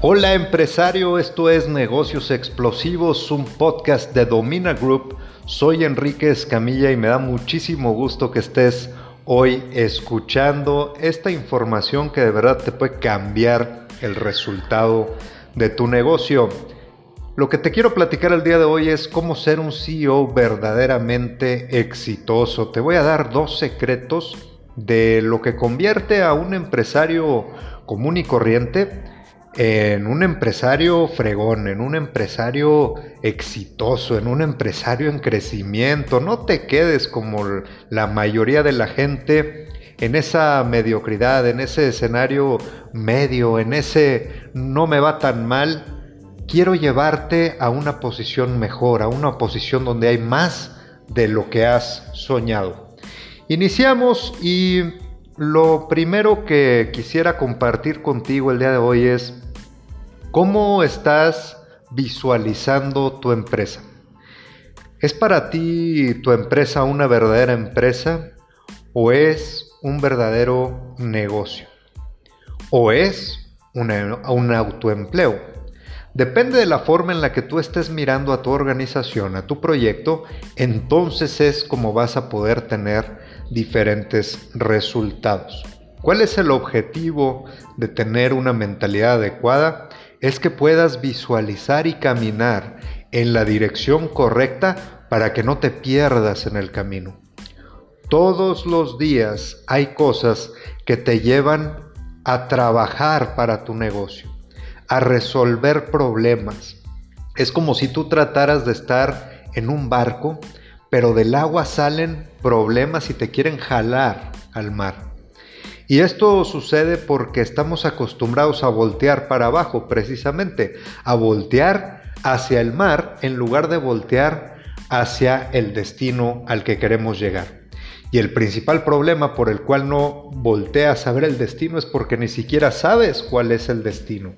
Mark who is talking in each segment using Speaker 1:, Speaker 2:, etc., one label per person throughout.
Speaker 1: Hola empresario, esto es Negocios Explosivos, un podcast de Domina Group. Soy Enrique Escamilla y me da muchísimo gusto que estés hoy escuchando esta información que de verdad te puede cambiar el resultado de tu negocio. Lo que te quiero platicar el día de hoy es cómo ser un CEO verdaderamente exitoso. Te voy a dar dos secretos de lo que convierte a un empresario común y corriente en un empresario fregón, en un empresario exitoso, en un empresario en crecimiento. No te quedes como la mayoría de la gente en esa mediocridad, en ese escenario medio, en ese no me va tan mal. Quiero llevarte a una posición mejor, a una posición donde hay más de lo que has soñado. Iniciamos y lo primero que quisiera compartir contigo el día de hoy es ¿Cómo estás visualizando tu empresa? ¿Es para ti tu empresa una verdadera empresa o es un verdadero negocio? ¿O es un autoempleo? Depende de la forma en la que tú estés mirando a tu organización, a tu proyecto, entonces es como vas a poder tener diferentes resultados. ¿Cuál es el objetivo de tener una mentalidad adecuada? es que puedas visualizar y caminar en la dirección correcta para que no te pierdas en el camino. Todos los días hay cosas que te llevan a trabajar para tu negocio, a resolver problemas. Es como si tú trataras de estar en un barco, pero del agua salen problemas y te quieren jalar al mar. Y esto sucede porque estamos acostumbrados a voltear para abajo, precisamente, a voltear hacia el mar en lugar de voltear hacia el destino al que queremos llegar. Y el principal problema por el cual no volteas a ver el destino es porque ni siquiera sabes cuál es el destino.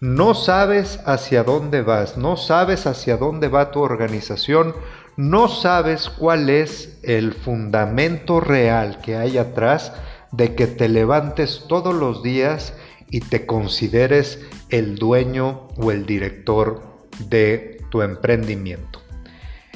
Speaker 1: No sabes hacia dónde vas, no sabes hacia dónde va tu organización, no sabes cuál es el fundamento real que hay atrás de que te levantes todos los días y te consideres el dueño o el director de tu emprendimiento.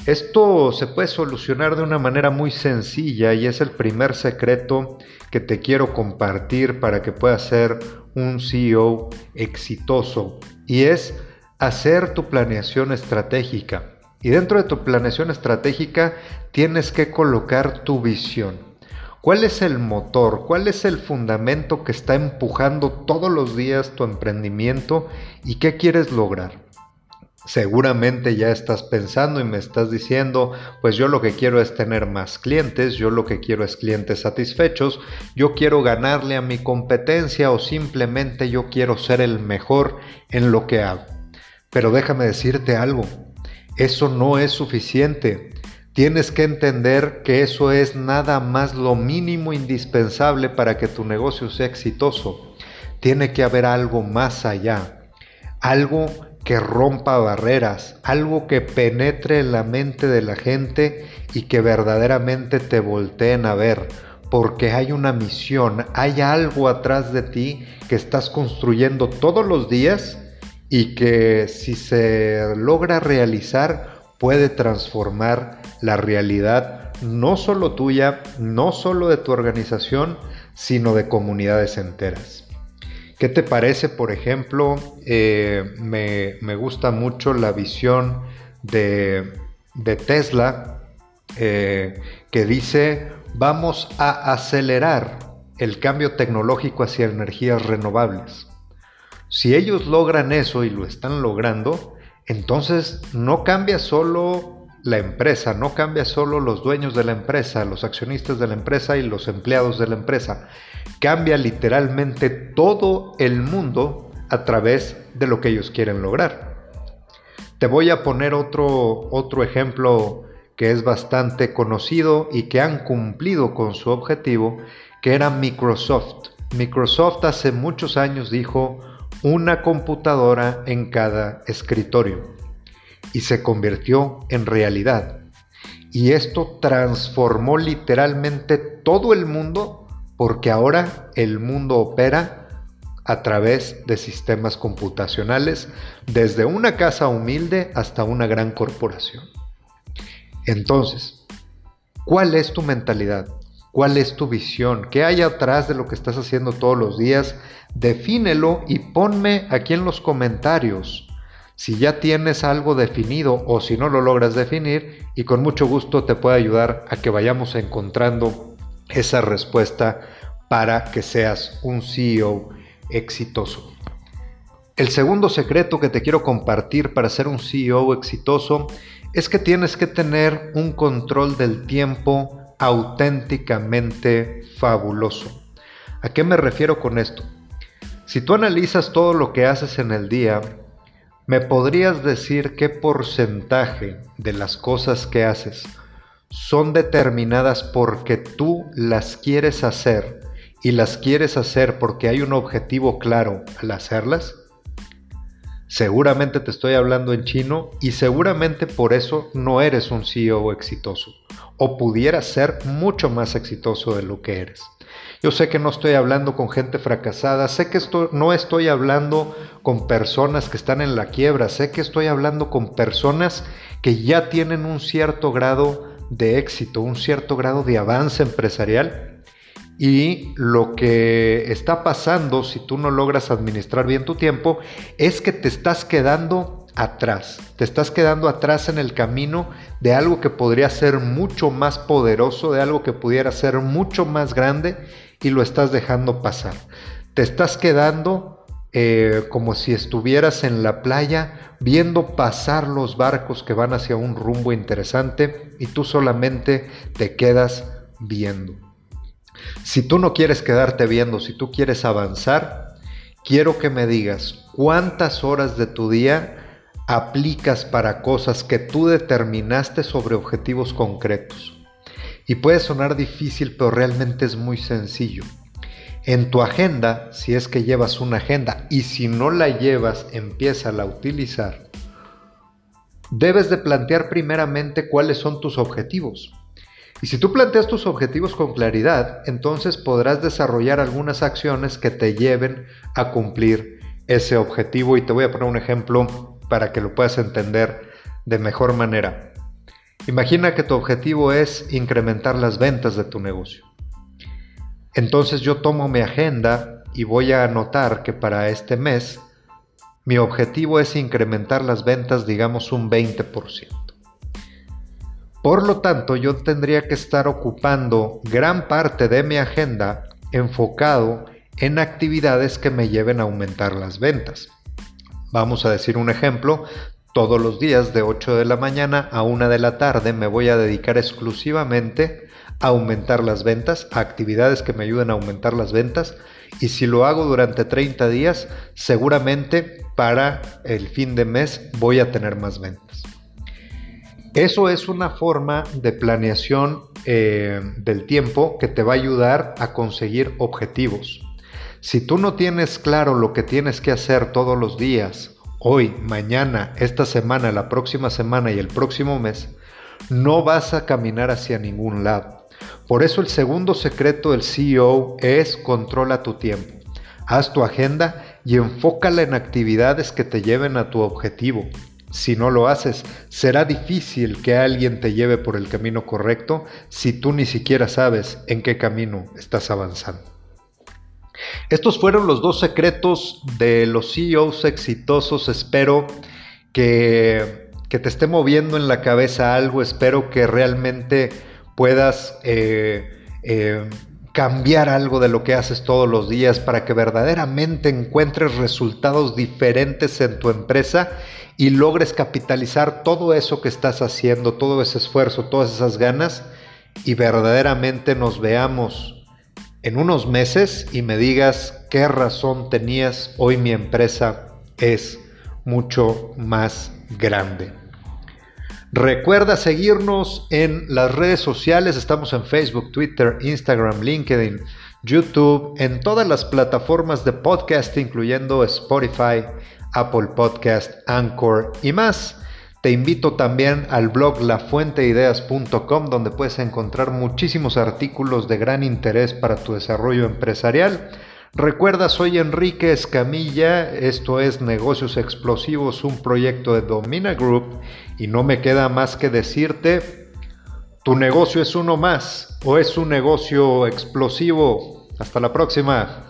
Speaker 1: Esto se puede solucionar de una manera muy sencilla y es el primer secreto que te quiero compartir para que puedas ser un CEO exitoso y es hacer tu planeación estratégica. Y dentro de tu planeación estratégica tienes que colocar tu visión. ¿Cuál es el motor? ¿Cuál es el fundamento que está empujando todos los días tu emprendimiento y qué quieres lograr? Seguramente ya estás pensando y me estás diciendo, pues yo lo que quiero es tener más clientes, yo lo que quiero es clientes satisfechos, yo quiero ganarle a mi competencia o simplemente yo quiero ser el mejor en lo que hago. Pero déjame decirte algo, eso no es suficiente. Tienes que entender que eso es nada más lo mínimo indispensable para que tu negocio sea exitoso. Tiene que haber algo más allá, algo que rompa barreras, algo que penetre en la mente de la gente y que verdaderamente te volteen a ver, porque hay una misión, hay algo atrás de ti que estás construyendo todos los días y que si se logra realizar puede transformar la realidad no solo tuya, no solo de tu organización, sino de comunidades enteras. ¿Qué te parece, por ejemplo? Eh, me, gusta mucho la visión de, Tesla eh, que dice vamos a acelerar el cambio tecnológico hacia energías renovables. Si ellos logran eso y lo están logrando, entonces no cambia solo la empresa, no cambia solo los dueños de la empresa, los accionistas de la empresa y los empleados de la empresa. Cambia literalmente todo el mundo a través de lo que ellos quieren lograr. Te voy a poner otro, otro ejemplo que es bastante conocido y que han cumplido con su objetivo, que era Microsoft. Microsoft hace muchos años dijo, una computadora en cada escritorio y se convirtió en realidad. Y esto transformó literalmente todo el mundo porque ahora el mundo opera a través de sistemas computacionales, desde una casa humilde hasta una gran corporación. Entonces, ¿cuál es tu mentalidad? ¿Cuál es tu visión? ¿Qué hay atrás de lo que estás haciendo todos los días? Defínelo y ponme aquí en los comentarios si ya tienes algo definido o si no lo logras definir y con mucho gusto te puedo ayudar a que vayamos encontrando esa respuesta para que seas un CEO exitoso. El segundo secreto que te quiero compartir para ser un CEO exitoso es que tienes que tener un control del tiempo auténticamente fabuloso. ¿A qué me refiero con esto? Si tú analizas todo lo que haces en el día, ¿Me podrías decir qué porcentaje de las cosas que haces son determinadas porque tú las quieres hacer y las quieres hacer porque hay un objetivo claro al hacerlas? Seguramente te estoy hablando en chino y seguramente por eso no eres un CEO exitoso o pudieras ser mucho más exitoso de lo que eres. Yo sé que no estoy hablando con gente fracasada, sé que esto, no estoy hablando con personas que están en la quiebra, sé que estoy hablando con personas que ya tienen un cierto grado de éxito, un cierto grado de avance empresarial. Y lo que está pasando si tú no logras administrar bien tu tiempo es que te estás quedando atrás, te estás quedando atrás en el camino de algo que podría ser mucho más poderoso, de algo que pudiera ser mucho más grande y lo estás dejando pasar. Te estás quedando eh, como si estuvieras en la playa viendo pasar los barcos que van hacia un rumbo interesante y tú solamente te quedas viendo. Si tú no quieres quedarte viendo, si tú quieres avanzar, quiero que me digas cuántas horas de tu día aplicas para cosas que tú determinaste sobre objetivos concretos. Y puede sonar difícil, pero realmente es muy sencillo. En tu agenda, si es que llevas una agenda y si no la llevas, empieza a utilizar. Debes de plantear primeramente cuáles son tus objetivos. Y si tú planteas tus objetivos con claridad, entonces podrás desarrollar algunas acciones que te lleven a cumplir ese objetivo. Y te voy a poner un ejemplo para que lo puedas entender de mejor manera. Imagina que tu objetivo es incrementar las ventas de tu negocio. Entonces yo tomo mi agenda y voy a anotar que para este mes mi objetivo es incrementar las ventas digamos un 20%. Por lo tanto, yo tendría que estar ocupando gran parte de mi agenda enfocado en actividades que me lleven a aumentar las ventas. Vamos a decir un ejemplo, todos los días de 8 de la mañana a 1 de la tarde me voy a dedicar exclusivamente a aumentar las ventas, a actividades que me ayuden a aumentar las ventas. Y si lo hago durante 30 días, seguramente para el fin de mes voy a tener más ventas. Eso es una forma de planeación eh, del tiempo que te va a ayudar a conseguir objetivos. Si tú no tienes claro lo que tienes que hacer todos los días hoy, mañana, esta semana, la próxima semana y el próximo mes, no vas a caminar hacia ningún lado. Por eso el segundo secreto del CEO es controla tu tiempo. Haz tu agenda y enfócala en actividades que te lleven a tu objetivo. Si no lo haces, será difícil que alguien te lleve por el camino correcto si tú ni siquiera sabes en qué camino estás avanzando. Estos fueron los dos secretos de los CEOs exitosos. Espero que, te esté moviendo en la cabeza algo. Espero que realmente puedas eh, eh, cambiar algo de lo que haces todos los días para que verdaderamente encuentres resultados diferentes en tu empresa y logres capitalizar todo eso que estás haciendo, todo ese esfuerzo, todas esas ganas y verdaderamente nos veamos en unos meses y me digas qué razón tenías, hoy mi empresa es mucho más grande. Recuerda seguirnos en las redes sociales, estamos en Facebook, Twitter, Instagram, LinkedIn, YouTube, en todas las plataformas de podcast, incluyendo Spotify, Apple Podcast, Anchor y más. Te invito también al blog lafuenteideas.com donde puedes encontrar muchísimos artículos de gran interés para tu desarrollo empresarial. Recuerda, soy Enrique Escamilla, esto es Negocios Explosivos, un proyecto de Domina Group y no me queda más que decirte, tu negocio es uno más o es un negocio explosivo. Hasta la próxima.